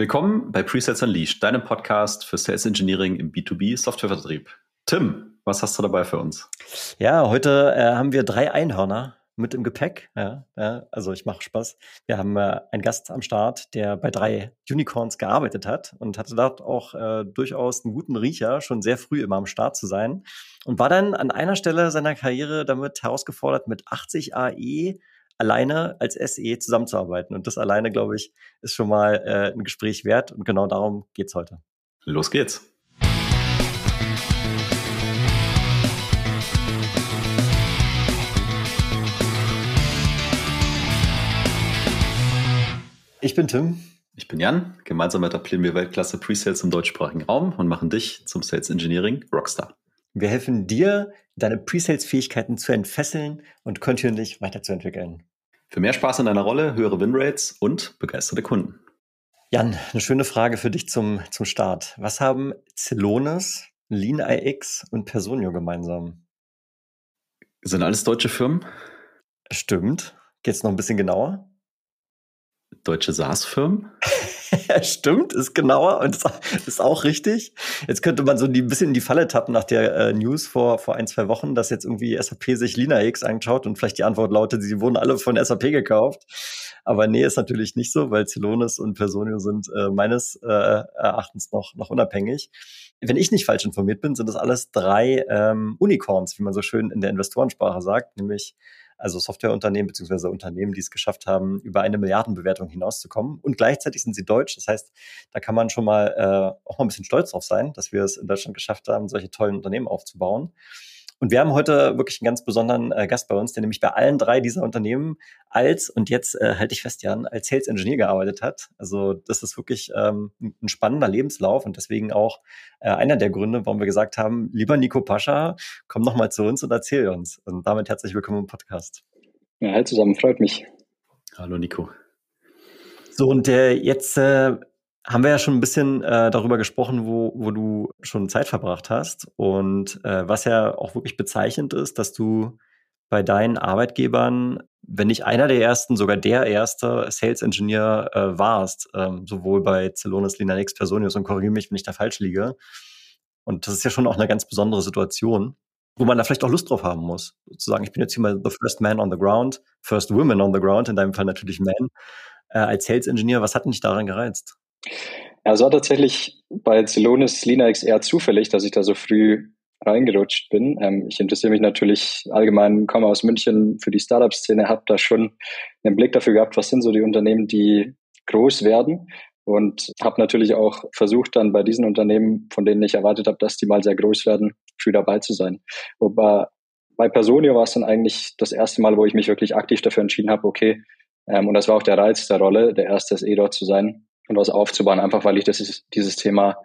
Willkommen bei Presets Unleashed, deinem Podcast für Sales Engineering im B2B Softwarevertrieb. Tim, was hast du dabei für uns? Ja, heute äh, haben wir drei Einhörner mit im Gepäck. Ja, ja also ich mache Spaß. Wir haben äh, einen Gast am Start, der bei drei Unicorns gearbeitet hat und hatte dort auch äh, durchaus einen guten Riecher, schon sehr früh immer am Start zu sein und war dann an einer Stelle seiner Karriere damit herausgefordert, mit 80 AE alleine als SE zusammenzuarbeiten. Und das alleine, glaube ich, ist schon mal äh, ein Gespräch wert. Und genau darum geht's heute. Los geht's. Ich bin Tim. Ich bin Jan. Gemeinsam etablieren wir Weltklasse Presales im deutschsprachigen Raum und machen dich zum Sales Engineering Rockstar. Wir helfen dir, deine Presales-Fähigkeiten zu entfesseln und kontinuierlich weiterzuentwickeln. Für mehr Spaß in deiner Rolle, höhere Winrates und begeisterte Kunden. Jan, eine schöne Frage für dich zum, zum Start. Was haben Celonis, LeanIX und Personio gemeinsam? Sind alles deutsche Firmen? Stimmt. Geht's noch ein bisschen genauer? Deutsche SaaS-Firmen? Stimmt, ist genauer und ist auch richtig. Jetzt könnte man so ein bisschen in die Falle tappen nach der äh, News vor, vor ein, zwei Wochen, dass jetzt irgendwie SAP sich LinaX anschaut und vielleicht die Antwort lautet, sie wurden alle von SAP gekauft. Aber nee, ist natürlich nicht so, weil Celonis und Personio sind äh, meines äh, Erachtens noch, noch unabhängig. Wenn ich nicht falsch informiert bin, sind das alles drei ähm, Unicorns, wie man so schön in der Investorensprache sagt, nämlich also Softwareunternehmen beziehungsweise Unternehmen, die es geschafft haben, über eine Milliardenbewertung hinauszukommen. Und gleichzeitig sind sie deutsch. Das heißt, da kann man schon mal äh, auch mal ein bisschen stolz drauf sein, dass wir es in Deutschland geschafft haben, solche tollen Unternehmen aufzubauen. Und wir haben heute wirklich einen ganz besonderen äh, Gast bei uns, der nämlich bei allen drei dieser Unternehmen als, und jetzt äh, halte ich fest, Jan, als Sales Engineer gearbeitet hat. Also das ist wirklich ähm, ein spannender Lebenslauf und deswegen auch äh, einer der Gründe, warum wir gesagt haben, lieber Nico Pascha, komm noch mal zu uns und erzähl uns. Und damit herzlich willkommen im Podcast. Ja, hi zusammen, freut mich. Hallo Nico. So, und äh, jetzt äh, haben wir ja schon ein bisschen äh, darüber gesprochen, wo, wo du schon Zeit verbracht hast. Und äh, was ja auch wirklich bezeichnend ist, dass du bei deinen Arbeitgebern, wenn nicht einer der ersten, sogar der erste Sales Engineer äh, warst, ähm, sowohl bei Celonis, Linux, Personius und korrigiere mich, wenn ich da falsch liege. Und das ist ja schon auch eine ganz besondere Situation, wo man da vielleicht auch Lust drauf haben muss. Sozusagen, ich bin jetzt hier mal the first man on the ground, first woman on the ground, in deinem Fall natürlich man. Äh, als Sales Engineer, was hat dich daran gereizt? Ja, es war tatsächlich bei Celonis Linux eher zufällig, dass ich da so früh reingerutscht bin. Ähm, ich interessiere mich natürlich allgemein, komme aus München für die Startup-Szene, habe da schon einen Blick dafür gehabt, was sind so die Unternehmen, die groß werden und habe natürlich auch versucht, dann bei diesen Unternehmen, von denen ich erwartet habe, dass die mal sehr groß werden, früh dabei zu sein. Wobei bei Personio war es dann eigentlich das erste Mal, wo ich mich wirklich aktiv dafür entschieden habe, okay, ähm, und das war auch der Reiz der Rolle, der erste SE dort zu sein, und was aufzubauen, einfach weil ich das dieses Thema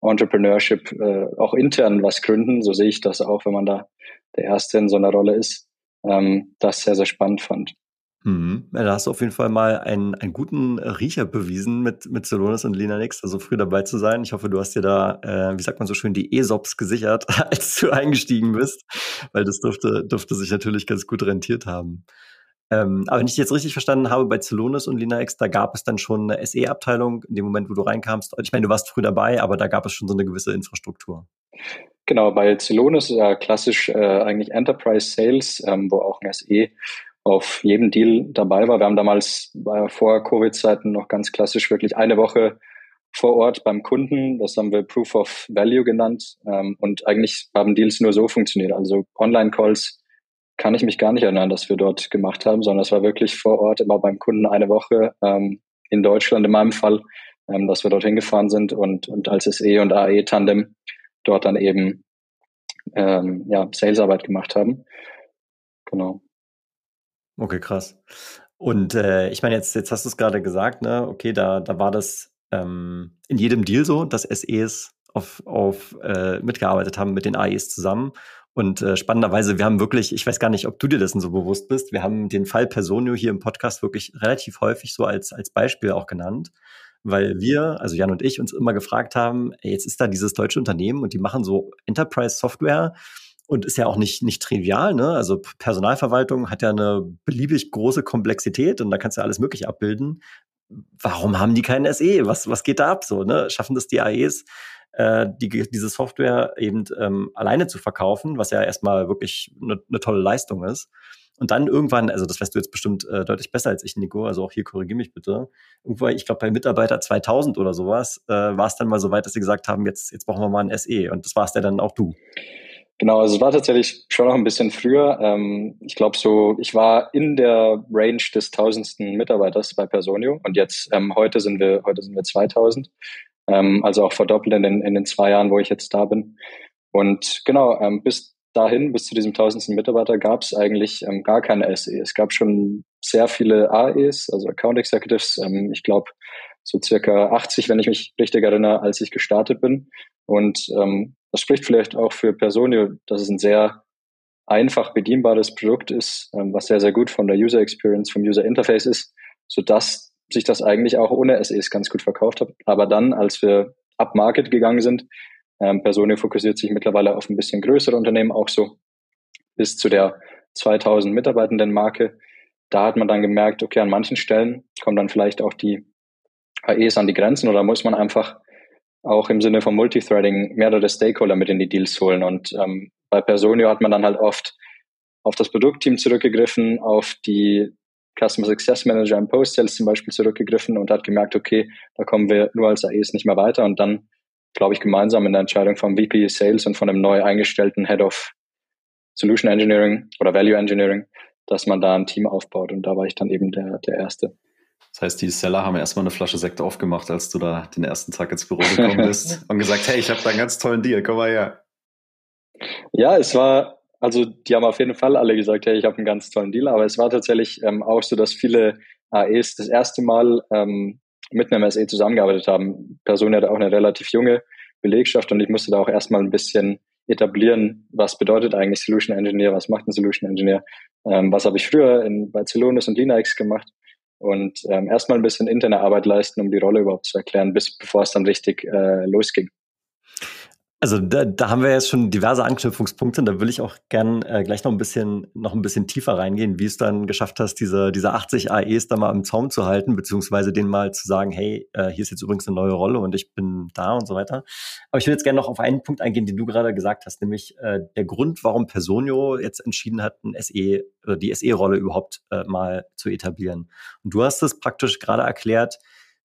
Entrepreneurship äh, auch intern was gründen, so sehe ich das auch, wenn man da der Erste in so einer Rolle ist, ähm, das sehr, sehr spannend fand. Mhm. Ja, da hast du auf jeden Fall mal einen, einen guten Riecher bewiesen mit, mit Solonis und Linux, also früh dabei zu sein. Ich hoffe, du hast dir da, äh, wie sagt man so schön, die ESOPs gesichert, als du eingestiegen bist, weil das dürfte, dürfte sich natürlich ganz gut rentiert haben. Ähm, aber wenn ich jetzt richtig verstanden habe, bei Celonis und Linux, da gab es dann schon eine SE-Abteilung in dem Moment, wo du reinkamst. Ich meine, du warst früh dabei, aber da gab es schon so eine gewisse Infrastruktur. Genau, bei Celonis ja klassisch äh, eigentlich Enterprise Sales, ähm, wo auch ein SE auf jedem Deal dabei war. Wir haben damals äh, vor Covid-Zeiten noch ganz klassisch wirklich eine Woche vor Ort beim Kunden. Das haben wir Proof of Value genannt. Ähm, und eigentlich haben Deals nur so funktioniert. Also Online-Calls kann ich mich gar nicht erinnern, dass wir dort gemacht haben, sondern es war wirklich vor Ort immer beim Kunden eine Woche ähm, in Deutschland in meinem Fall, ähm, dass wir dorthin gefahren sind und, und als SE und AE Tandem dort dann eben ähm, ja, Salesarbeit gemacht haben. Genau. Okay, krass. Und äh, ich meine, jetzt, jetzt hast du es gerade gesagt, ne? Okay, da, da war das ähm, in jedem Deal so, dass SEs auf, auf äh, mitgearbeitet haben mit den AEs zusammen. Und äh, spannenderweise, wir haben wirklich, ich weiß gar nicht, ob du dir dessen so bewusst bist, wir haben den Fall Personio hier im Podcast wirklich relativ häufig so als, als Beispiel auch genannt, weil wir, also Jan und ich, uns immer gefragt haben, ey, jetzt ist da dieses deutsche Unternehmen und die machen so Enterprise-Software und ist ja auch nicht, nicht trivial, ne? Also Personalverwaltung hat ja eine beliebig große Komplexität und da kannst du ja alles Mögliche abbilden. warum haben die keinen SE? Was, was geht da ab so? Ne? Schaffen das die AEs, äh, die, diese Software eben ähm, alleine zu verkaufen, was ja erstmal wirklich eine ne tolle Leistung ist. Und dann irgendwann, also das weißt du jetzt bestimmt äh, deutlich besser als ich, Nico, also auch hier korrigiere mich bitte. Irgendwo, ich glaube bei Mitarbeiter 2000 oder sowas, äh, war es dann mal so weit, dass sie gesagt haben, jetzt, jetzt brauchen wir mal ein SE. Und das war es ja dann auch du. Genau, also es war tatsächlich schon noch ein bisschen früher. Ähm, ich glaube so, ich war in der Range des tausendsten Mitarbeiters bei Personio und jetzt ähm, heute sind wir heute sind wir 2000, ähm, also auch verdoppelt in den, in den zwei Jahren, wo ich jetzt da bin. Und genau, ähm, bis dahin, bis zu diesem tausendsten Mitarbeiter, gab es eigentlich ähm, gar keine SE. Es gab schon sehr viele AEs, also Account Executives. Ähm, ich glaube so circa 80, wenn ich mich richtig erinnere, als ich gestartet bin. Und ähm, das spricht vielleicht auch für Personio, dass es ein sehr einfach bedienbares Produkt ist, ähm, was sehr, sehr gut von der User Experience, vom User Interface ist, sodass sich das eigentlich auch ohne SEs ganz gut verkauft hat. Aber dann, als wir up Market gegangen sind, ähm, Personio fokussiert sich mittlerweile auf ein bisschen größere Unternehmen, auch so bis zu der 2000 Mitarbeitenden Marke. Da hat man dann gemerkt, okay, an manchen Stellen kommen dann vielleicht auch die AEs an die Grenzen oder muss man einfach auch im Sinne von Multithreading mehrere Stakeholder mit in die Deals holen. Und ähm, bei Personio hat man dann halt oft auf das Produktteam zurückgegriffen, auf die Customer Success Manager im Post-Sales zum Beispiel zurückgegriffen und hat gemerkt, okay, da kommen wir nur als AEs nicht mehr weiter. Und dann, glaube ich, gemeinsam in der Entscheidung vom VP Sales und von einem neu eingestellten Head of Solution Engineering oder Value Engineering, dass man da ein Team aufbaut. Und da war ich dann eben der, der Erste. Das heißt, die Seller haben erstmal eine Flasche Sekt aufgemacht, als du da den ersten Tag ins Büro gekommen bist und gesagt, hey, ich habe da einen ganz tollen Deal, komm mal her. Ja, es war, also die haben auf jeden Fall alle gesagt, hey, ich habe einen ganz tollen Deal, aber es war tatsächlich ähm, auch so, dass viele AEs das erste Mal ähm, mit einem SE zusammengearbeitet haben. Person hatte auch eine relativ junge Belegschaft und ich musste da auch erstmal ein bisschen etablieren, was bedeutet eigentlich Solution Engineer, was macht ein Solution Engineer, ähm, was habe ich früher in, bei Celonis und Linux gemacht und ähm, erstmal ein bisschen interne Arbeit leisten, um die Rolle überhaupt zu erklären, bis bevor es dann richtig äh, losging. Also da, da haben wir jetzt schon diverse Anknüpfungspunkte. Da will ich auch gern äh, gleich noch ein bisschen noch ein bisschen tiefer reingehen, wie es dann geschafft hast, diese diese 80 AEs da mal im Zaum zu halten, beziehungsweise denen mal zu sagen, hey, äh, hier ist jetzt übrigens eine neue Rolle und ich bin da und so weiter. Aber ich will jetzt gerne noch auf einen Punkt eingehen, den du gerade gesagt hast, nämlich äh, der Grund, warum Personio jetzt entschieden hat, ein SE oder die SE-Rolle überhaupt äh, mal zu etablieren. Und du hast es praktisch gerade erklärt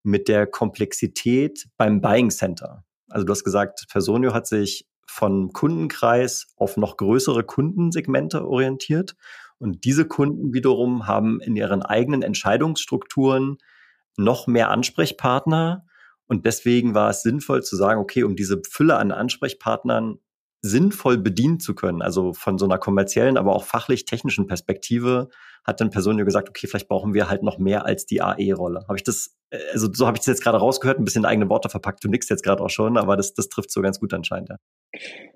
mit der Komplexität beim Buying Center. Also du hast gesagt, Personio hat sich von Kundenkreis auf noch größere Kundensegmente orientiert. Und diese Kunden wiederum haben in ihren eigenen Entscheidungsstrukturen noch mehr Ansprechpartner. Und deswegen war es sinnvoll zu sagen, okay, um diese Fülle an Ansprechpartnern sinnvoll bedienen zu können, also von so einer kommerziellen, aber auch fachlich-technischen Perspektive, hat dann Personio gesagt, okay, vielleicht brauchen wir halt noch mehr als die AE-Rolle. Habe ich das, äh, also so habe ich das jetzt gerade rausgehört, ein bisschen eigene Worte verpackt, du nix jetzt gerade auch schon, aber das, das trifft so ganz gut anscheinend, ja.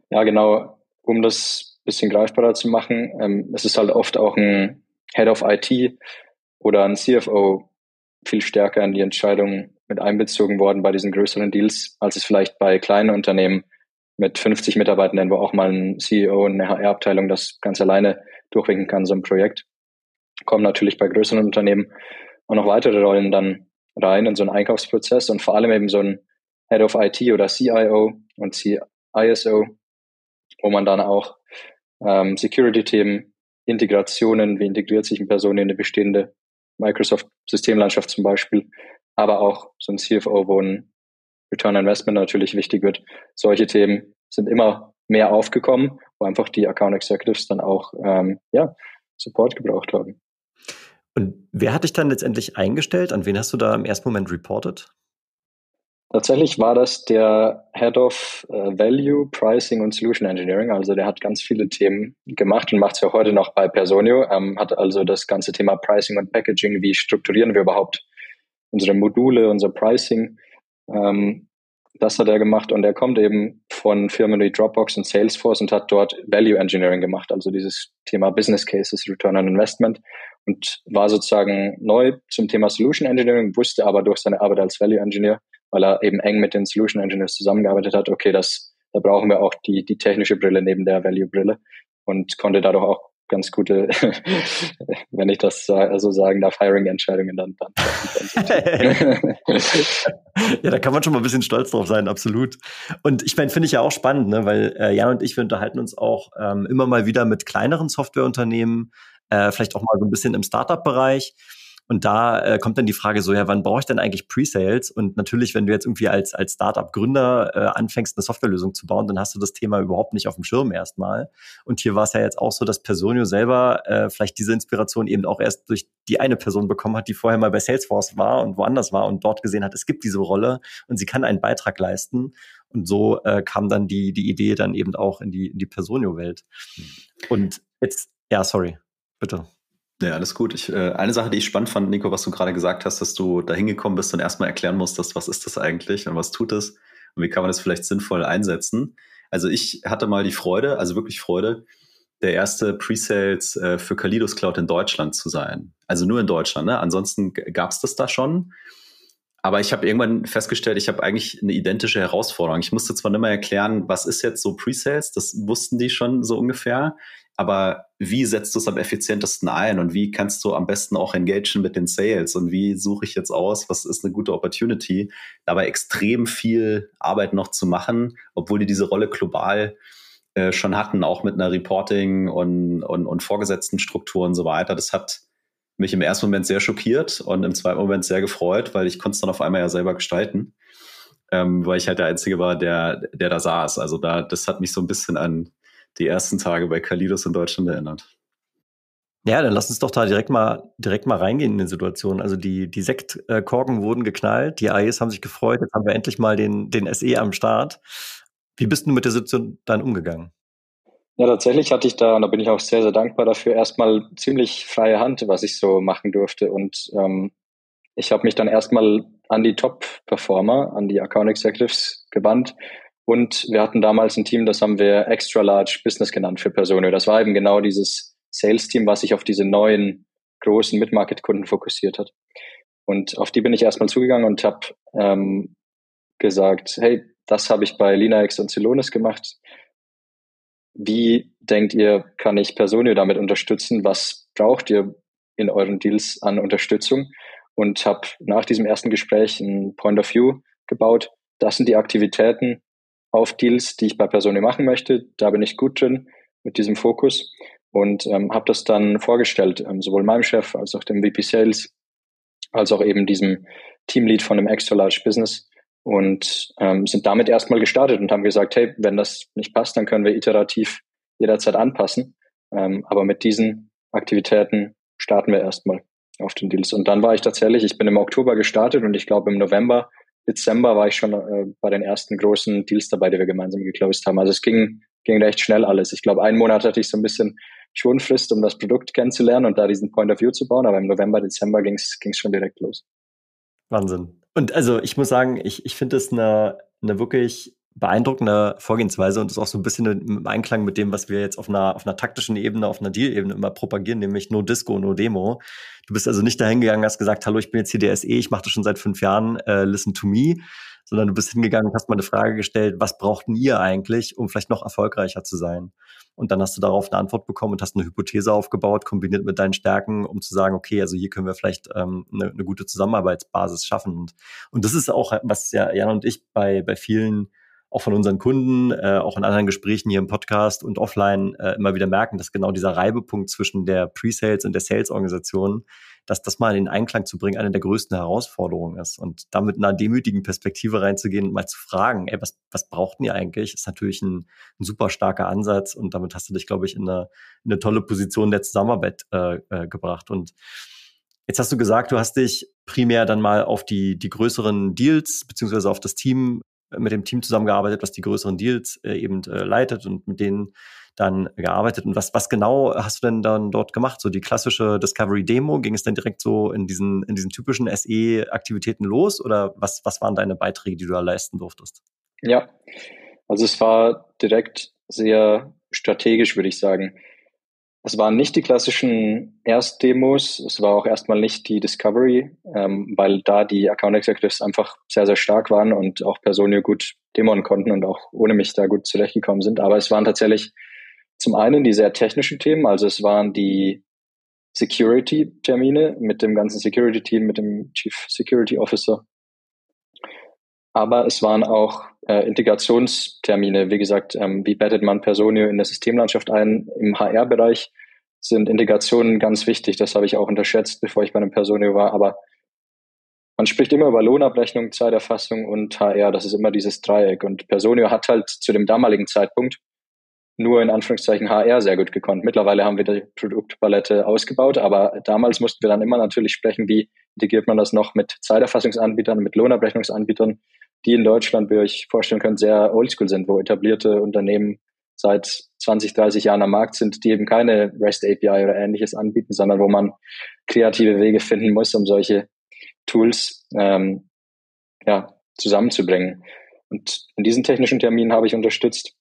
Ja, genau. Um das bisschen greifbarer zu machen, ähm, es ist halt oft auch ein Head of IT oder ein CFO viel stärker in die Entscheidung mit einbezogen worden bei diesen größeren Deals, als es vielleicht bei kleinen Unternehmen mit 50 Mitarbeitenden, wo auch mal ein CEO und eine HR-Abteilung das ganz alleine durchwinken kann, so ein Projekt. Kommen natürlich bei größeren Unternehmen auch noch weitere Rollen dann rein in so einen Einkaufsprozess und vor allem eben so ein Head of IT oder CIO und CISO, wo man dann auch ähm, Security-Themen, Integrationen, wie integriert sich eine Person in eine bestehende Microsoft-Systemlandschaft zum Beispiel, aber auch so ein CFO, wo ein Return Investment natürlich wichtig wird. Solche Themen sind immer mehr aufgekommen, wo einfach die Account Executives dann auch ähm, ja, Support gebraucht haben. Und wer hat dich dann letztendlich eingestellt? An wen hast du da im ersten Moment reported? Tatsächlich war das der Head of uh, Value, Pricing und Solution Engineering. Also der hat ganz viele Themen gemacht und macht es ja heute noch bei Personio. Ähm, hat also das ganze Thema Pricing und Packaging. Wie strukturieren wir überhaupt unsere Module, unser Pricing? Ähm, das hat er gemacht und er kommt eben von Firmen wie Dropbox und Salesforce und hat dort Value Engineering gemacht, also dieses Thema Business Cases, Return on Investment und war sozusagen neu zum Thema Solution Engineering, wusste aber durch seine Arbeit als Value Engineer, weil er eben eng mit den Solution Engineers zusammengearbeitet hat, okay, das, da brauchen wir auch die, die technische Brille neben der Value Brille und konnte dadurch auch ganz gute, wenn ich das so also sagen darf, Hiring-Entscheidungen dann, dann ja, da kann man schon mal ein bisschen stolz drauf sein, absolut. Und ich meine, finde ich ja auch spannend, ne? weil äh, Jan und ich, wir unterhalten uns auch ähm, immer mal wieder mit kleineren Softwareunternehmen, äh, vielleicht auch mal so ein bisschen im Startup-Bereich. Und da äh, kommt dann die Frage so, ja, wann brauche ich denn eigentlich Pre-Sales? Und natürlich, wenn du jetzt irgendwie als, als Startup-Gründer äh, anfängst, eine Softwarelösung zu bauen, dann hast du das Thema überhaupt nicht auf dem Schirm erstmal. Und hier war es ja jetzt auch so, dass Personio selber äh, vielleicht diese Inspiration eben auch erst durch die eine Person bekommen hat, die vorher mal bei Salesforce war und woanders war und dort gesehen hat, es gibt diese Rolle und sie kann einen Beitrag leisten. Und so äh, kam dann die, die Idee dann eben auch in die, in die Personio-Welt. Und jetzt, ja, sorry, bitte. Ja, alles gut. Ich, äh, eine Sache, die ich spannend fand, Nico, was du gerade gesagt hast, dass du da hingekommen bist und erstmal erklären musstest, was ist das eigentlich und was tut es und wie kann man das vielleicht sinnvoll einsetzen. Also ich hatte mal die Freude, also wirklich Freude, der erste Pre-Sales äh, für Kalidos Cloud in Deutschland zu sein. Also nur in Deutschland. Ne? Ansonsten gab es das da schon. Aber ich habe irgendwann festgestellt, ich habe eigentlich eine identische Herausforderung. Ich musste zwar nicht mehr erklären, was ist jetzt so Pre-Sales, das wussten die schon so ungefähr, aber wie setzt du es am effizientesten ein und wie kannst du am besten auch engagen mit den Sales und wie suche ich jetzt aus, was ist eine gute Opportunity, dabei extrem viel Arbeit noch zu machen, obwohl die diese Rolle global äh, schon hatten, auch mit einer Reporting und, und, und vorgesetzten Struktur und so weiter. Das hat mich im ersten Moment sehr schockiert und im zweiten Moment sehr gefreut, weil ich konnte es dann auf einmal ja selber gestalten, ähm, weil ich halt der Einzige war, der, der da saß. Also da, das hat mich so ein bisschen an die ersten Tage bei Kalidos in Deutschland erinnert. Ja, dann lass uns doch da direkt mal, direkt mal reingehen in die Situation. Also die, die Sektkorken wurden geknallt, die AEs haben sich gefreut, jetzt haben wir endlich mal den, den SE am Start. Wie bist du mit der Situation dann umgegangen? Ja, tatsächlich hatte ich da, und da bin ich auch sehr, sehr dankbar dafür, erstmal ziemlich freie Hand, was ich so machen durfte. Und ähm, ich habe mich dann erstmal an die Top-Performer, an die Account Executives gewandt und wir hatten damals ein Team, das haben wir Extra Large Business genannt für Personio. Das war eben genau dieses Sales-Team, was sich auf diese neuen großen Mid-Market-Kunden fokussiert hat. Und auf die bin ich erstmal zugegangen und habe ähm, gesagt, hey, das habe ich bei LinaX und Celonis gemacht. Wie denkt ihr, kann ich Personio damit unterstützen? Was braucht ihr in euren Deals an Unterstützung? Und habe nach diesem ersten Gespräch ein Point of View gebaut. Das sind die Aktivitäten, auf Deals, die ich bei Personio machen möchte. Da bin ich gut drin mit diesem Fokus und ähm, habe das dann vorgestellt, ähm, sowohl meinem Chef als auch dem VP Sales, als auch eben diesem Teamlead von einem Extra Large Business und ähm, sind damit erstmal gestartet und haben gesagt, hey, wenn das nicht passt, dann können wir iterativ jederzeit anpassen. Ähm, aber mit diesen Aktivitäten starten wir erstmal auf den Deals. Und dann war ich tatsächlich, ich bin im Oktober gestartet und ich glaube im November Dezember war ich schon äh, bei den ersten großen Deals dabei, die wir gemeinsam geclosed haben. Also es ging, ging recht schnell alles. Ich glaube, einen Monat hatte ich so ein bisschen Schonfrist, um das Produkt kennenzulernen und da diesen Point of View zu bauen, aber im November, Dezember ging es schon direkt los. Wahnsinn. Und also ich muss sagen, ich, ich finde es eine, eine wirklich beeindruckende Vorgehensweise und ist auch so ein bisschen im Einklang mit dem, was wir jetzt auf einer, auf einer taktischen Ebene, auf einer Deal-Ebene immer propagieren, nämlich no Disco, no Demo. Du bist also nicht dahin gegangen, hast gesagt, hallo, ich bin jetzt hier DSE, ich mache das schon seit fünf Jahren, äh, listen to me, sondern du bist hingegangen und hast mal eine Frage gestellt, was brauchten ihr eigentlich, um vielleicht noch erfolgreicher zu sein? Und dann hast du darauf eine Antwort bekommen und hast eine Hypothese aufgebaut, kombiniert mit deinen Stärken, um zu sagen, okay, also hier können wir vielleicht ähm, eine, eine gute Zusammenarbeitsbasis schaffen. Und, und das ist auch, was ja Jan und ich bei, bei vielen auch von unseren Kunden, äh, auch in anderen Gesprächen hier im Podcast und offline äh, immer wieder merken, dass genau dieser Reibepunkt zwischen der Pre-Sales und der Sales-Organisation, dass das mal in Einklang zu bringen, eine der größten Herausforderungen ist. Und damit einer demütigen Perspektive reinzugehen und mal zu fragen, ey, was, was braucht ihr eigentlich, ist natürlich ein, ein super starker Ansatz und damit hast du dich, glaube ich, in eine, in eine tolle Position der Zusammenarbeit äh, äh, gebracht. Und Jetzt hast du gesagt, du hast dich primär dann mal auf die, die größeren Deals beziehungsweise auf das Team mit dem Team zusammengearbeitet, was die größeren Deals äh, eben äh, leitet und mit denen dann gearbeitet. Und was, was genau hast du denn dann dort gemacht? So die klassische Discovery-Demo, ging es dann direkt so in diesen, in diesen typischen SE-Aktivitäten los oder was, was waren deine Beiträge, die du da leisten durftest? Ja, also es war direkt sehr strategisch, würde ich sagen. Es waren nicht die klassischen Erstdemos, es war auch erstmal nicht die Discovery, ähm, weil da die Account Executives einfach sehr, sehr stark waren und auch Personio gut demon konnten und auch ohne mich da gut zurechtgekommen sind. Aber es waren tatsächlich zum einen die sehr technischen Themen, also es waren die Security-Termine mit dem ganzen Security-Team, mit dem Chief Security Officer. Aber es waren auch äh, Integrationstermine. Wie gesagt, ähm, wie bettet man Personio in der Systemlandschaft ein? Im HR-Bereich sind Integrationen ganz wichtig. Das habe ich auch unterschätzt, bevor ich bei einem Personio war. Aber man spricht immer über Lohnabrechnung, Zeiterfassung und HR. Das ist immer dieses Dreieck. Und Personio hat halt zu dem damaligen Zeitpunkt nur in Anführungszeichen HR sehr gut gekonnt. Mittlerweile haben wir die Produktpalette ausgebaut, aber damals mussten wir dann immer natürlich sprechen, wie integriert man das noch mit Zeiterfassungsanbietern, mit Lohnabrechnungsanbietern, die in Deutschland, wie ihr euch vorstellen könnt, sehr oldschool sind, wo etablierte Unternehmen seit 20, 30 Jahren am Markt sind, die eben keine REST API oder ähnliches anbieten, sondern wo man kreative Wege finden muss, um solche Tools ähm, ja, zusammenzubringen. Und in diesen technischen Terminen habe ich unterstützt,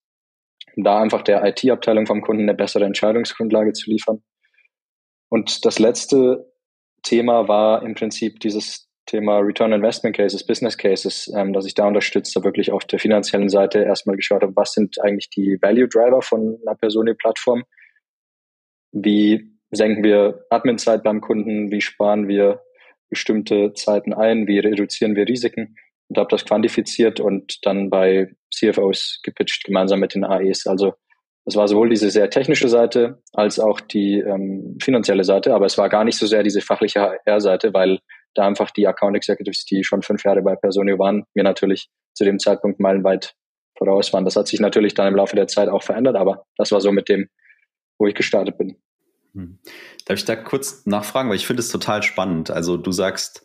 um da einfach der IT-Abteilung vom Kunden eine bessere Entscheidungsgrundlage zu liefern. Und das letzte Thema war im Prinzip dieses Thema Return Investment Cases, Business Cases, ähm, dass ich da unterstütze, wirklich auf der finanziellen Seite erstmal geschaut habe, was sind eigentlich die Value Driver von einer Personio-Plattform? Wie senken wir Admin-Zeit beim Kunden? Wie sparen wir bestimmte Zeiten ein? Wie reduzieren wir Risiken? und habe das quantifiziert und dann bei CFOs gepitcht, gemeinsam mit den AEs. Also es war sowohl diese sehr technische Seite als auch die ähm, finanzielle Seite, aber es war gar nicht so sehr diese fachliche HR-Seite, weil da einfach die Account Executives, die schon fünf Jahre bei Personio waren, mir natürlich zu dem Zeitpunkt meilenweit voraus waren. Das hat sich natürlich dann im Laufe der Zeit auch verändert, aber das war so mit dem, wo ich gestartet bin. Hm. Darf ich da kurz nachfragen, weil ich finde es total spannend. Also du sagst,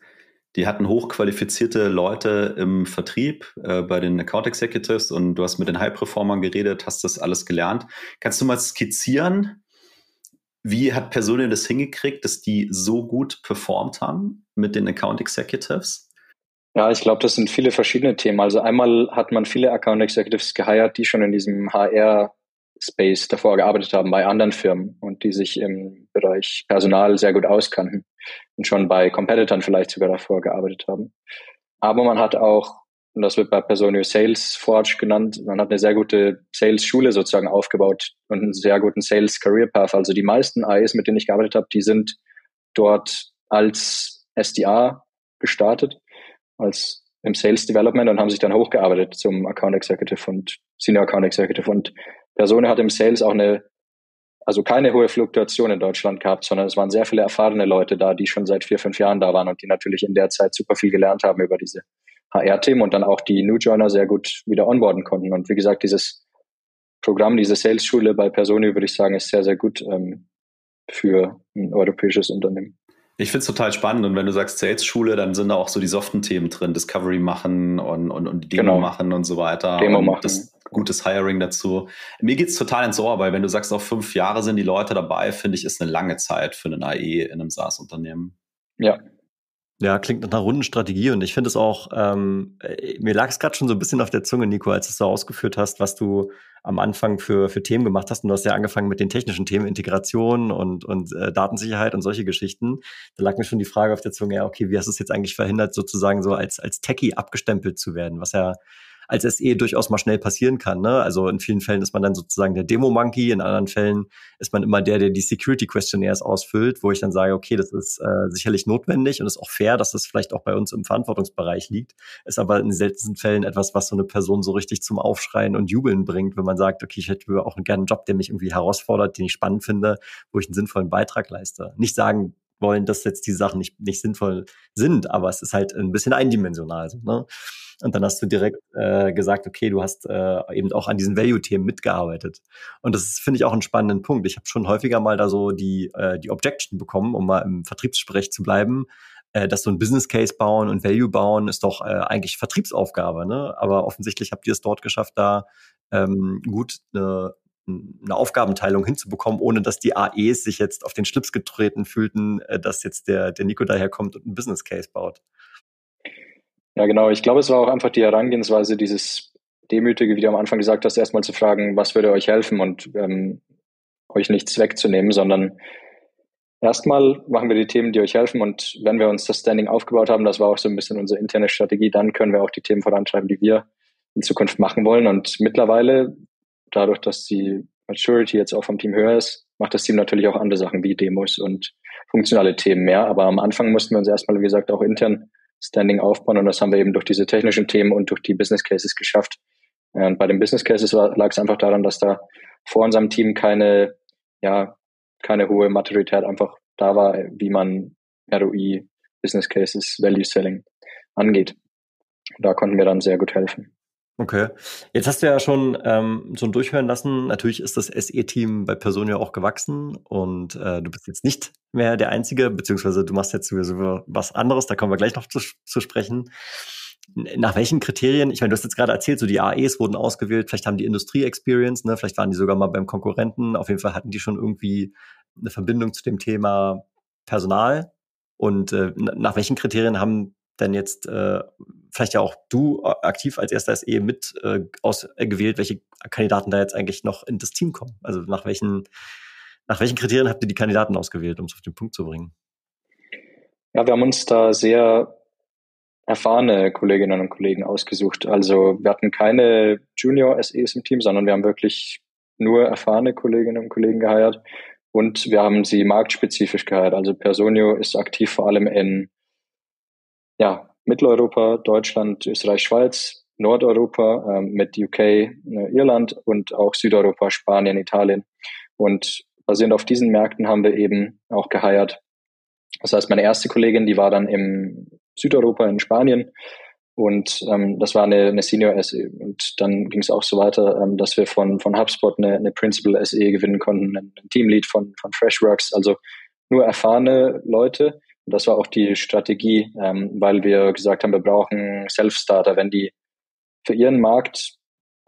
die hatten hochqualifizierte Leute im Vertrieb äh, bei den Account Executives und du hast mit den High-Performern geredet, hast das alles gelernt. Kannst du mal skizzieren, wie hat Personen das hingekriegt, dass die so gut performt haben mit den Account Executives? Ja, ich glaube, das sind viele verschiedene Themen. Also einmal hat man viele Account Executives geheiert, die schon in diesem HR Space davor gearbeitet haben bei anderen Firmen und die sich im Bereich Personal sehr gut auskannten und schon bei Competitors vielleicht sogar davor gearbeitet haben. Aber man hat auch, und das wird bei Personio Sales Forge genannt, man hat eine sehr gute Sales-Schule sozusagen aufgebaut und einen sehr guten Sales Career Path. Also die meisten AEs, mit denen ich gearbeitet habe, die sind dort als SDA gestartet, als im Sales Development und haben sich dann hochgearbeitet zum Account Executive und Senior Account Executive. Und Persone hat im Sales auch eine, also keine hohe Fluktuation in Deutschland gehabt, sondern es waren sehr viele erfahrene Leute da, die schon seit vier, fünf Jahren da waren und die natürlich in der Zeit super viel gelernt haben über diese HR-Themen und dann auch die New Joiner sehr gut wieder onboarden konnten. Und wie gesagt, dieses Programm, diese Sales-Schule bei Persone, würde ich sagen, ist sehr, sehr gut ähm, für ein europäisches Unternehmen. Ich finde es total spannend und wenn du sagst Sales-Schule, dann sind da auch so die soften Themen drin, Discovery machen und, und, und Demo genau. machen und so weiter. Demo und machen. Das, gutes Hiring dazu. Mir geht's total ins Ohr, weil wenn du sagst, auch fünf Jahre sind die Leute dabei, finde ich, ist eine lange Zeit für einen AE in einem SaaS-Unternehmen. Ja. Ja, klingt nach einer runden Strategie und ich finde es auch, ähm, äh, mir lag es gerade schon so ein bisschen auf der Zunge, Nico, als du so ausgeführt hast, was du am Anfang für, für Themen gemacht hast. Und du hast ja angefangen mit den technischen Themen, Integration und, und äh, Datensicherheit und solche Geschichten. Da lag mir schon die Frage auf der Zunge, ja, okay, wie hast du es jetzt eigentlich verhindert, sozusagen so als, als Techie abgestempelt zu werden, was ja als SE durchaus mal schnell passieren kann. Ne? Also in vielen Fällen ist man dann sozusagen der Demo-Monkey, in anderen Fällen ist man immer der, der die Security-Questionnaires ausfüllt, wo ich dann sage, okay, das ist äh, sicherlich notwendig und ist auch fair, dass das vielleicht auch bei uns im Verantwortungsbereich liegt, ist aber in seltensten Fällen etwas, was so eine Person so richtig zum Aufschreien und Jubeln bringt, wenn man sagt, okay, ich hätte auch gerne einen Job, der mich irgendwie herausfordert, den ich spannend finde, wo ich einen sinnvollen Beitrag leiste. Nicht sagen, wollen, dass jetzt die Sachen nicht, nicht sinnvoll sind, aber es ist halt ein bisschen eindimensional. Ne? Und dann hast du direkt äh, gesagt, okay, du hast äh, eben auch an diesen Value-Themen mitgearbeitet. Und das finde ich auch einen spannenden Punkt. Ich habe schon häufiger mal da so die, äh, die Objection bekommen, um mal im Vertriebssprech zu bleiben, äh, dass so ein Business Case bauen und Value bauen ist doch äh, eigentlich Vertriebsaufgabe. Ne? Aber offensichtlich habt ihr es dort geschafft, da ähm, gut eine eine Aufgabenteilung hinzubekommen, ohne dass die AEs sich jetzt auf den Schlips getreten fühlten, äh, dass jetzt der, der Nico daherkommt und ein Business Case baut. Ja, genau. Ich glaube, es war auch einfach die Herangehensweise, dieses Demütige, wie du am Anfang gesagt hast, erstmal zu fragen, was würde euch helfen und ähm, euch nichts wegzunehmen, sondern erstmal machen wir die Themen, die euch helfen und wenn wir uns das Standing aufgebaut haben, das war auch so ein bisschen unsere interne Strategie, dann können wir auch die Themen vorantreiben, die wir in Zukunft machen wollen und mittlerweile dadurch, dass die Maturity jetzt auch vom Team höher ist, macht das Team natürlich auch andere Sachen wie Demos und funktionale Themen mehr. Aber am Anfang mussten wir uns erstmal, wie gesagt, auch intern Standing aufbauen und das haben wir eben durch diese technischen Themen und durch die Business Cases geschafft. Und bei den Business Cases lag es einfach daran, dass da vor unserem Team keine, ja, keine hohe Maturität einfach da war, wie man ROI, Business Cases, Value Selling angeht. Da konnten wir dann sehr gut helfen. Okay. Jetzt hast du ja schon ähm, so ein Durchhören lassen. Natürlich ist das SE-Team bei Personio auch gewachsen und äh, du bist jetzt nicht mehr der Einzige, beziehungsweise du machst jetzt sowieso was anderes, da kommen wir gleich noch zu, zu sprechen. Nach welchen Kriterien, ich meine, du hast jetzt gerade erzählt, so die AEs wurden ausgewählt, vielleicht haben die Industrie-Experience, ne? vielleicht waren die sogar mal beim Konkurrenten, auf jeden Fall hatten die schon irgendwie eine Verbindung zu dem Thema Personal. Und äh, nach welchen Kriterien haben denn jetzt äh, vielleicht ja auch du äh, aktiv als erster SE mit äh, ausgewählt, welche Kandidaten da jetzt eigentlich noch in das Team kommen? Also nach welchen, nach welchen Kriterien habt ihr die Kandidaten ausgewählt, um es auf den Punkt zu bringen? Ja, wir haben uns da sehr erfahrene Kolleginnen und Kollegen ausgesucht. Also wir hatten keine Junior SEs im Team, sondern wir haben wirklich nur erfahrene Kolleginnen und Kollegen geheiert und wir haben sie marktspezifisch geheiert. Also Personio ist aktiv vor allem in ja, Mitteleuropa, Deutschland, Österreich, Schweiz, Nordeuropa ähm, mit UK, äh, Irland und auch Südeuropa, Spanien, Italien. Und basierend auf diesen Märkten haben wir eben auch geheiert. Das heißt, meine erste Kollegin, die war dann im Südeuropa in Spanien und ähm, das war eine, eine Senior SE. Und dann ging es auch so weiter, ähm, dass wir von, von HubSpot eine, eine Principal SE gewinnen konnten, ein, Teamlead von, von Freshworks, also nur erfahrene Leute, und das war auch die Strategie, ähm, weil wir gesagt haben, wir brauchen Self-Starter. Wenn die für ihren Markt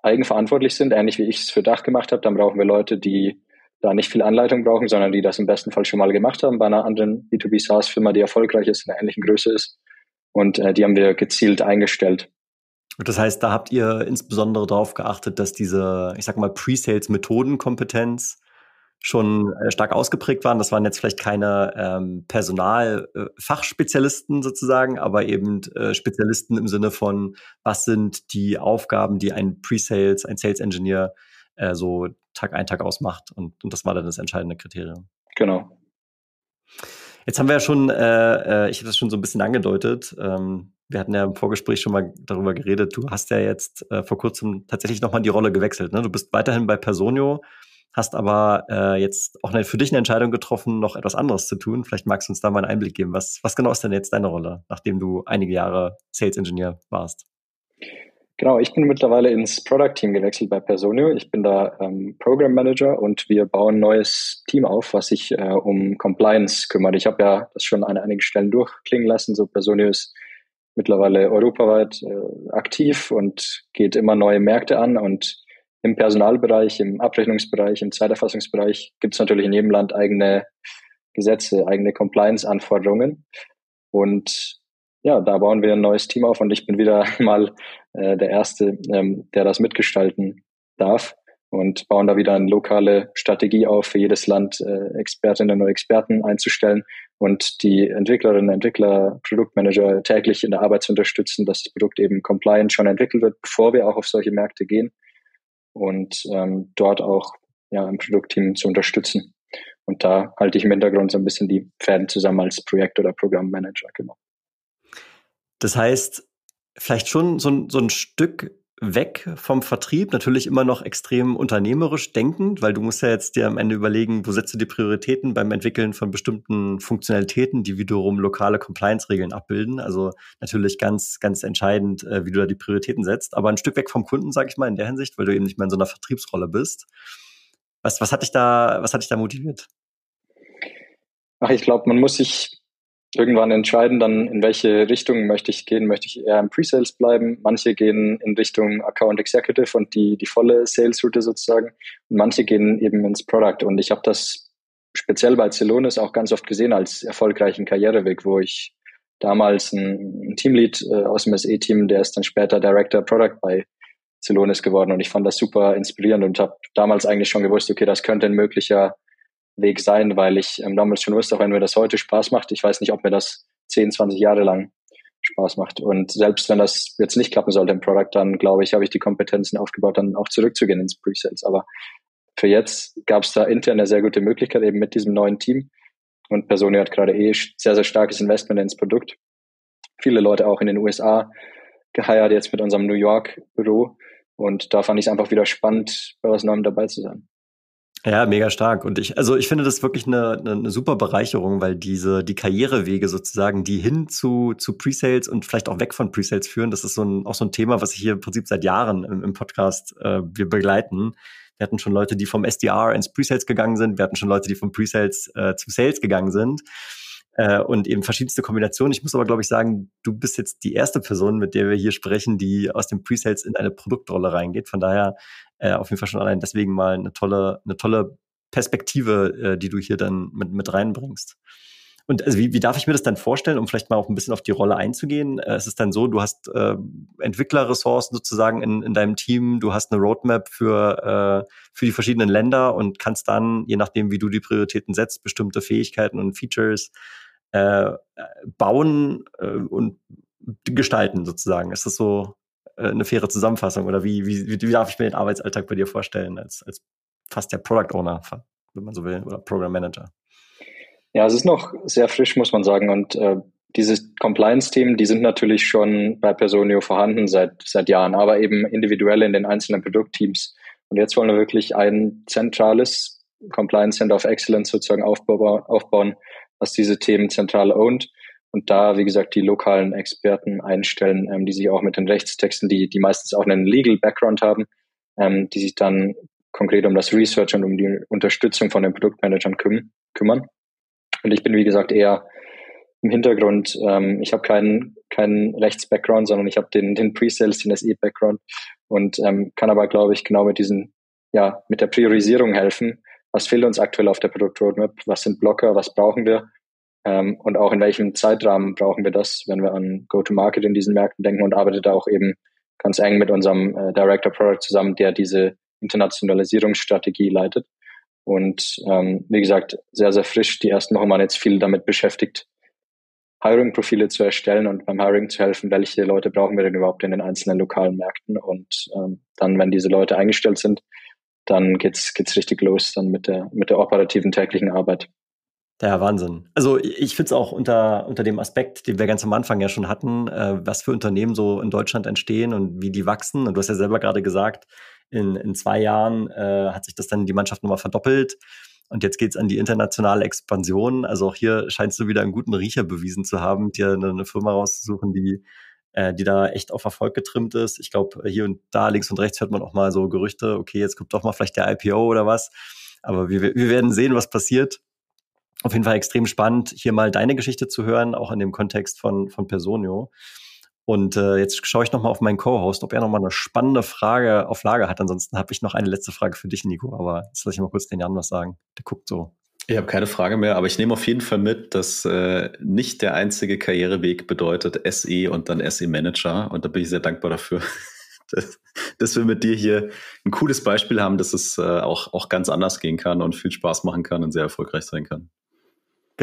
eigenverantwortlich sind, ähnlich wie ich es für Dach gemacht habe, dann brauchen wir Leute, die da nicht viel Anleitung brauchen, sondern die das im besten Fall schon mal gemacht haben bei einer anderen B2B SaaS-Firma, die erfolgreich ist, in einer ähnlichen Größe ist. Und äh, die haben wir gezielt eingestellt. Das heißt, da habt ihr insbesondere darauf geachtet, dass diese, ich sag mal, Pre-Sales-Methodenkompetenz schon äh, stark ausgeprägt waren. Das waren jetzt vielleicht keine ähm, Personalfachspezialisten äh, sozusagen, aber eben äh, Spezialisten im Sinne von, was sind die Aufgaben, die ein Pre-Sales, ein Sales Engineer äh, so Tag ein, Tag ausmacht. Und, und das war dann das entscheidende Kriterium. Genau. Jetzt haben wir ja schon, äh, äh, ich habe das schon so ein bisschen angedeutet. Ähm, wir hatten ja im Vorgespräch schon mal darüber geredet. Du hast ja jetzt äh, vor kurzem tatsächlich nochmal die Rolle gewechselt. Ne? Du bist weiterhin bei Personio, hast aber äh, jetzt auch für dich eine Entscheidung getroffen, noch etwas anderes zu tun. Vielleicht magst du uns da mal einen Einblick geben. Was, was genau ist denn jetzt deine Rolle, nachdem du einige Jahre Sales Engineer warst? Genau, ich bin mittlerweile ins Product Team gewechselt bei Personio. Ich bin da ähm, Program Manager und wir bauen ein neues Team auf, was sich äh, um Compliance kümmert. Ich habe ja das schon an einigen Stellen durchklingen lassen. So Personio ist mittlerweile europaweit äh, aktiv und geht immer neue Märkte an und im Personalbereich, im Abrechnungsbereich, im Zeiterfassungsbereich gibt es natürlich in jedem Land eigene Gesetze, eigene Compliance-Anforderungen. Und ja, da bauen wir ein neues Team auf und ich bin wieder mal äh, der Erste, ähm, der das mitgestalten darf und bauen da wieder eine lokale Strategie auf, für jedes Land äh, Expertinnen und Experten einzustellen und die Entwicklerinnen, Entwickler, Produktmanager täglich in der Arbeit zu unterstützen, dass das Produkt eben compliant schon entwickelt wird, bevor wir auch auf solche Märkte gehen und ähm, dort auch ja, im Produktteam zu unterstützen. Und da halte ich im Hintergrund so ein bisschen die Pferden zusammen als Projekt- oder Programmmanager, genau. Das heißt, vielleicht schon so so ein Stück weg vom Vertrieb, natürlich immer noch extrem unternehmerisch denkend, weil du musst ja jetzt dir am Ende überlegen, wo setzt du die Prioritäten beim Entwickeln von bestimmten Funktionalitäten, die wiederum lokale Compliance-Regeln abbilden. Also natürlich ganz, ganz entscheidend, äh, wie du da die Prioritäten setzt, aber ein Stück weg vom Kunden, sag ich mal, in der Hinsicht, weil du eben nicht mehr in so einer Vertriebsrolle bist. Was, was hat dich da, was hat dich da motiviert? Ach, ich glaube, man muss sich irgendwann entscheiden dann, in welche Richtung möchte ich gehen. Möchte ich eher im Pre-Sales bleiben? Manche gehen in Richtung Account Executive und die, die volle Sales-Route sozusagen. Und manche gehen eben ins Product. Und ich habe das speziell bei Celonis auch ganz oft gesehen als erfolgreichen Karriereweg, wo ich damals ein, Teamlead äh, aus dem SE-Team, der ist dann später Director Product bei Celonis geworden. Und ich fand das super inspirierend und habe damals eigentlich schon gewusst, okay, das könnte ein möglicher Weg sein, weil ich ähm, damals schon wusste, auch wenn mir das heute Spaß macht, ich weiß nicht, ob mir das 10, 20 Jahre lang Spaß macht. Und selbst wenn das jetzt nicht klappen sollte im Product, dann glaube ich, habe ich die Kompetenzen aufgebaut, dann auch zurückzugehen ins Pre-Sales. Aber für jetzt gab es da intern eine sehr gute Möglichkeit eben mit diesem neuen Team. Und Personio hat gerade eh sehr, sehr starkes Investment ins Produkt. Viele Leute auch in den USA geheiert jetzt mit unserem New York Büro. Und da fand ich es einfach wieder spannend, bei was Neuem dabei zu sein. Ja, mega stark. Und ich, also ich finde das wirklich eine, eine, super Bereicherung, weil diese, die Karrierewege sozusagen, die hin zu, zu Presales und vielleicht auch weg von Presales führen, das ist so ein, auch so ein Thema, was ich hier im Prinzip seit Jahren im, im Podcast äh, wir begleiten. Wir hatten schon Leute, die vom SDR ins Presales gegangen sind. Wir hatten schon Leute, die vom Presales äh, zu Sales gegangen sind äh, und eben verschiedenste Kombinationen. Ich muss aber, glaube ich, sagen, du bist jetzt die erste Person, mit der wir hier sprechen, die aus dem Presales in eine Produktrolle reingeht. Von daher äh, auf jeden Fall schon allein deswegen mal eine tolle, eine tolle Perspektive, äh, die du hier dann mit, mit reinbringst. Und also wie, wie darf ich mir das dann vorstellen, um vielleicht mal auch ein bisschen auf die Rolle einzugehen? Äh, es ist dann so, du hast äh, Entwicklerressourcen sozusagen in, in deinem Team, du hast eine Roadmap für, äh, für die verschiedenen Länder und kannst dann, je nachdem, wie du die Prioritäten setzt, bestimmte Fähigkeiten und Features äh, bauen äh, und gestalten sozusagen. Ist das so eine faire Zusammenfassung oder wie, wie, wie darf ich mir den Arbeitsalltag bei dir vorstellen als, als fast der Product Owner, wenn man so will, oder Program Manager? Ja, es ist noch sehr frisch, muss man sagen. Und äh, diese Compliance-Themen, die sind natürlich schon bei Personio vorhanden seit, seit Jahren, aber eben individuell in den einzelnen Produktteams. Und jetzt wollen wir wirklich ein zentrales Compliance Center of Excellence sozusagen aufbauen, was diese Themen zentral ownt und da, wie gesagt, die lokalen Experten einstellen, ähm, die sich auch mit den Rechtstexten, die, die meistens auch einen Legal Background haben, ähm, die sich dann konkret um das Research und um die Unterstützung von den Produktmanagern küm kümmern. Und ich bin, wie gesagt, eher im Hintergrund. Ähm, ich habe keinen keinen Rechts-Background, sondern ich habe den, den Pre-Sales, den SE-Background und ähm, kann aber, glaube ich, genau mit diesen, ja, mit der Priorisierung helfen. Was fehlt uns aktuell auf der Produktroadmap? Was sind Blocker? Was brauchen wir? Ähm, und auch in welchem Zeitrahmen brauchen wir das, wenn wir an Go-to-Market in diesen Märkten denken und arbeitet da auch eben ganz eng mit unserem äh, Director Product zusammen, der diese Internationalisierungsstrategie leitet. Und ähm, wie gesagt, sehr, sehr frisch. Die ersten Wochen waren jetzt viel damit beschäftigt, Hiring-Profile zu erstellen und beim Hiring zu helfen, welche Leute brauchen wir denn überhaupt in den einzelnen lokalen Märkten. Und ähm, dann, wenn diese Leute eingestellt sind, dann geht's geht's richtig los dann mit der mit der operativen täglichen Arbeit. Ja, Wahnsinn. Also ich finde es auch unter, unter dem Aspekt, den wir ganz am Anfang ja schon hatten, äh, was für Unternehmen so in Deutschland entstehen und wie die wachsen. Und du hast ja selber gerade gesagt, in, in zwei Jahren äh, hat sich das dann die Mannschaft nochmal verdoppelt. Und jetzt geht's an die internationale Expansion. Also auch hier scheinst du wieder einen guten Riecher bewiesen zu haben, dir eine, eine Firma rauszusuchen, die, äh, die da echt auf Erfolg getrimmt ist. Ich glaube, hier und da links und rechts hört man auch mal so Gerüchte, okay, jetzt kommt doch mal vielleicht der IPO oder was. Aber wir, wir werden sehen, was passiert auf jeden Fall extrem spannend, hier mal deine Geschichte zu hören, auch in dem Kontext von, von Personio. Und äh, jetzt schaue ich nochmal auf meinen Co-Host, ob er nochmal eine spannende Frage auf Lager hat. Ansonsten habe ich noch eine letzte Frage für dich, Nico. Aber jetzt lasse ich mal kurz den Jan was sagen. Der guckt so. Ich habe keine Frage mehr, aber ich nehme auf jeden Fall mit, dass äh, nicht der einzige Karriereweg bedeutet SE und dann SE-Manager. Und da bin ich sehr dankbar dafür, dass, dass, wir mit dir hier ein cooles Beispiel haben, dass es äh, auch, auch ganz anders gehen kann und viel Spaß machen kann und sehr erfolgreich sein kann.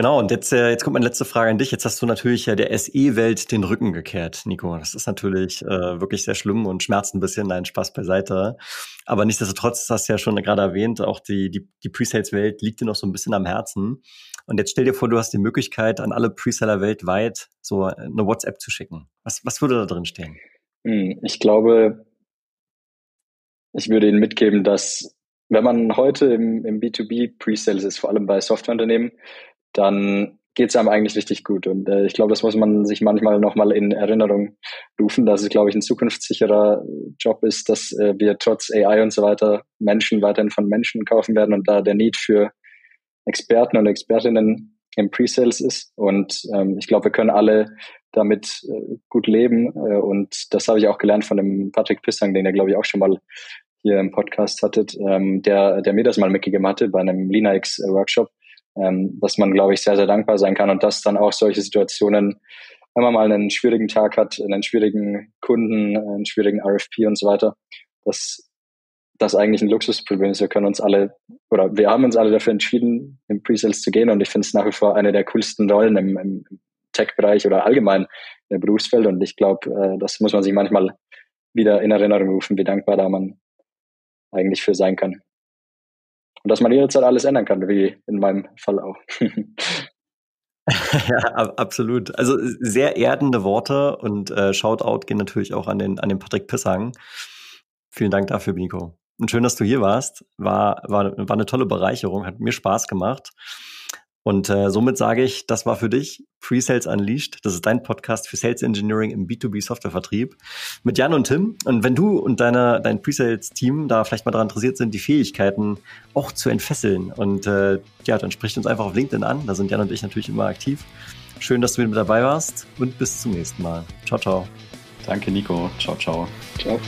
Genau, und jetzt, äh, jetzt kommt meine letzte Frage an dich. Jetzt hast du natürlich ja der SE-Welt den Rücken gekehrt, Nico. Das ist natürlich äh, wirklich sehr schlimm und schmerzt ein bisschen. Nein, Spaß beiseite. Aber nichtsdestotrotz, das hast du ja schon gerade erwähnt, auch die, die, die Presales-Welt liegt dir noch so ein bisschen am Herzen. Und jetzt stell dir vor, du hast die Möglichkeit, an alle Preseller weltweit so eine WhatsApp zu schicken. Was, was würde da drin stehen? Hm, ich glaube, ich würde Ihnen mitgeben, dass wenn man heute im, im B2B Presales ist, vor allem bei Softwareunternehmen, dann geht es einem eigentlich richtig gut. Und äh, ich glaube, das muss man sich manchmal nochmal in Erinnerung rufen, dass es, glaube ich, ein zukunftssicherer Job ist, dass äh, wir trotz AI und so weiter Menschen weiterhin von Menschen kaufen werden und da der Need für Experten und Expertinnen im Pre-Sales ist. Und ähm, ich glaube, wir können alle damit äh, gut leben. Äh, und das habe ich auch gelernt von dem Patrick Pissang, den ihr, glaube ich, auch schon mal hier im Podcast hattet, ähm, der, der mir das mal mitgegeben hatte bei einem Linux-Workshop ähm, dass man, glaube ich, sehr, sehr dankbar sein kann und dass dann auch solche Situationen, wenn man mal einen schwierigen Tag hat, einen schwierigen Kunden, einen schwierigen RFP und so weiter, dass das eigentlich ein Luxusproblem ist. Wir können uns alle, oder wir haben uns alle dafür entschieden, im Pre-Sales zu gehen und ich finde es nach wie vor eine der coolsten Rollen im, im Tech-Bereich oder allgemein im Berufsfeld und ich glaube, äh, das muss man sich manchmal wieder in Erinnerung rufen, wie dankbar da man eigentlich für sein kann. Und dass man jederzeit alles ändern kann, wie in meinem Fall auch. ja, absolut. Also sehr erdende Worte und äh, Shoutout gehen natürlich auch an den, an den Patrick Pissang. Vielen Dank dafür, Nico. Und schön, dass du hier warst. War, war, war eine tolle Bereicherung, hat mir Spaß gemacht. Und äh, somit sage ich, das war für dich Pre-Sales Unleashed. Das ist dein Podcast für Sales Engineering im B2B Softwarevertrieb mit Jan und Tim. Und wenn du und deine, dein Pre-Sales-Team da vielleicht mal daran interessiert sind, die Fähigkeiten auch zu entfesseln und äh, ja, dann spricht uns einfach auf LinkedIn an. Da sind Jan und ich natürlich immer aktiv. Schön, dass du wieder mit dabei warst und bis zum nächsten Mal. Ciao, ciao. Danke, Nico. Ciao, ciao. Ciao.